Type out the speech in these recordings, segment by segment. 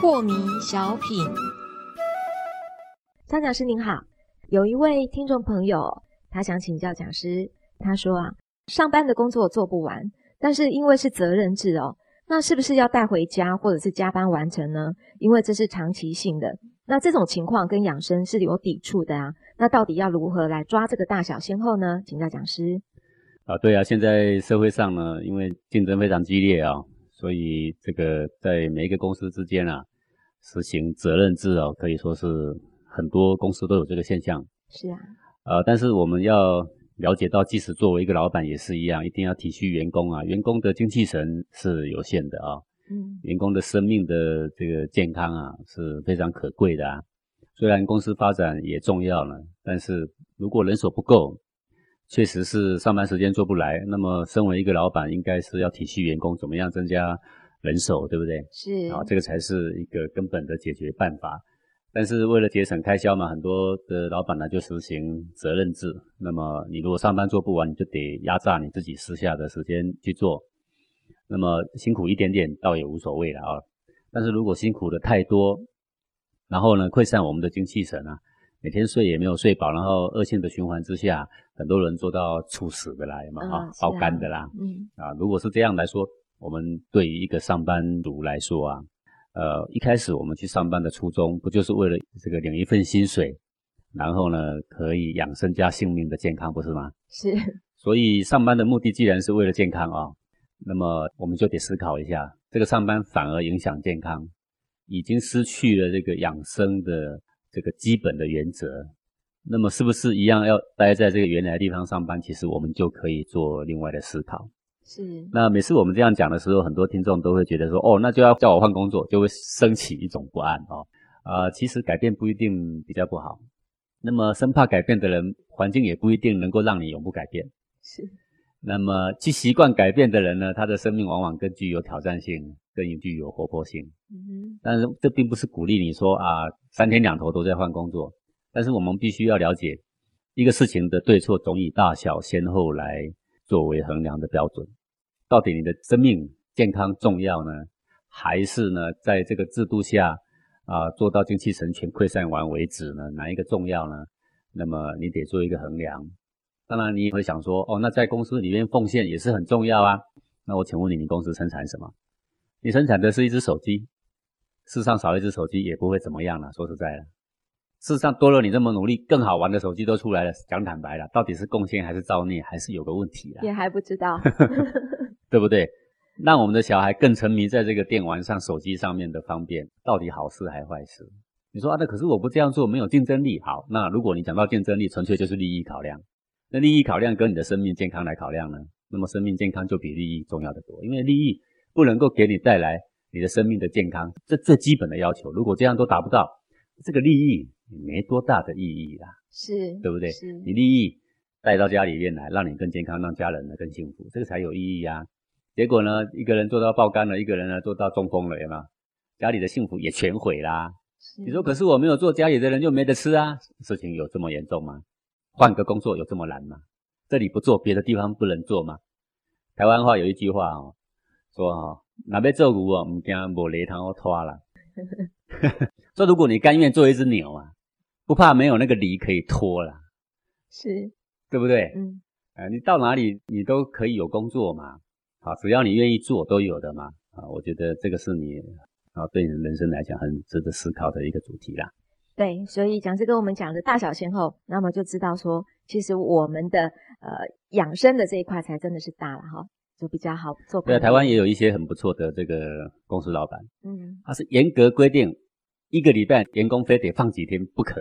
破迷小品，张讲师您好，有一位听众朋友，他想请教讲师，他说啊，上班的工作做不完，但是因为是责任制哦，那是不是要带回家或者是加班完成呢？因为这是长期性的，那这种情况跟养生是有抵触的啊。那到底要如何来抓这个大小先后呢？请教讲师。啊，对啊，现在社会上呢，因为竞争非常激烈啊，所以这个在每一个公司之间啊。实行责任制哦，可以说是很多公司都有这个现象。是啊，呃，但是我们要了解到，即使作为一个老板也是一样，一定要体恤员工啊。员工的精气神是有限的啊，嗯，员工的生命的这个健康啊是非常可贵的啊。虽然公司发展也重要了，但是如果人手不够，确实是上班时间做不来。那么，身为一个老板，应该是要体恤员工，怎么样增加？人手对不对？是啊，这个才是一个根本的解决办法。但是为了节省开销嘛，很多的老板呢就实行责任制。那么你如果上班做不完，你就得压榨你自己私下的时间去做。那么辛苦一点点倒也无所谓了啊。但是如果辛苦的太多，然后呢溃散我们的精气神啊，每天睡也没有睡饱，然后恶性的循环之下，很多人做到猝死的啦有没有啊，爆肝的啦，嗯啊，如果是这样来说。我们对于一个上班族来说啊，呃，一开始我们去上班的初衷，不就是为了这个领一份薪水，然后呢，可以养生加性命的健康，不是吗？是。所以上班的目的既然是为了健康啊，那么我们就得思考一下，这个上班反而影响健康，已经失去了这个养生的这个基本的原则，那么是不是一样要待在这个原来的地方上班？其实我们就可以做另外的思考。是，那每次我们这样讲的时候，很多听众都会觉得说，哦，那就要叫我换工作，就会升起一种不安哦。啊，其实改变不一定比较不好，那么生怕改变的人，环境也不一定能够让你永不改变。是，那么去习惯改变的人呢，他的生命往往更具有挑战性，更具有活泼性。嗯哼，但是这并不是鼓励你说啊，三天两头都在换工作。但是我们必须要了解，一个事情的对错，总以大小先后来作为衡量的标准。到底你的生命健康重要呢，还是呢，在这个制度下啊，做到精气神全溃散完为止呢？哪一个重要呢？那么你得做一个衡量。当然，你也会想说，哦，那在公司里面奉献也是很重要啊。那我请问你，你公司生产什么？你生产的是一只手机，世上少一只手机也不会怎么样了。说实在的，世上多了你这么努力，更好玩的手机都出来了。讲坦白了，到底是贡献还是造孽，还是有个问题啊？也还不知道。对不对？让我们的小孩更沉迷在这个电玩上、手机上面的方便，到底好事还是坏事？你说啊，那可是我不这样做没有竞争力。好，那如果你讲到竞争力，纯粹就是利益考量。那利益考量跟你的生命健康来考量呢？那么生命健康就比利益重要的多，因为利益不能够给你带来你的生命的健康，这最基本的要求。如果这样都达不到，这个利益没多大的意义啦，是对不对？是你利益带到家里面来，让你更健康，让家人呢更幸福，这个才有意义啊。结果呢，一个人做到爆肝了，一个人呢做到中风了，有没有？家里的幸福也全毁啦。你说，可是我没有做，家里的人就没得吃啊？事情有这么严重吗？换个工作有这么难吗？这里不做，别的地方不能做吗？台湾话有一句话哦，说哦，哪边做牛哦，唔惊无犁头我拖了。说如果你甘愿做一只牛啊，不怕没有那个犁可以拖了，是，对不对？嗯，啊，你到哪里你都可以有工作嘛。好，只要你愿意做，都有的嘛。啊，我觉得这个是你啊，对你人生来讲很值得思考的一个主题啦。对，所以讲师跟我们讲的大小先后，那么就知道说，其实我们的呃养生的这一块才真的是大了哈，就比较好做。对，台湾也有一些很不错的这个公司老板，嗯，他是严格规定一个礼拜员工非得放几天不可，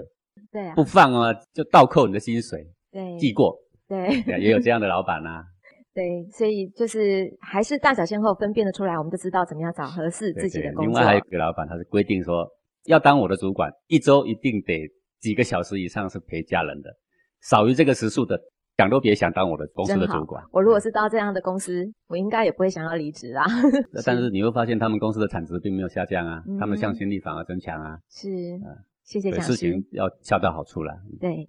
对啊，不放啊就倒扣你的薪水，对，记过，对，也有这样的老板呐。对，所以就是还是大小先后分辨得出来，我们就知道怎么样找合适自己的工作。另外还有一个老板，他是规定说，要当我的主管，一周一定得几个小时以上是陪家人的，少于这个时数的，想都别想当我的公司的主管。我如果是到这样的公司，我应该也不会想要离职啊。但是你会发现，他们公司的产值并没有下降啊，他们向心力反而增强啊。是，谢谢讲师。事情要恰到好处了。对。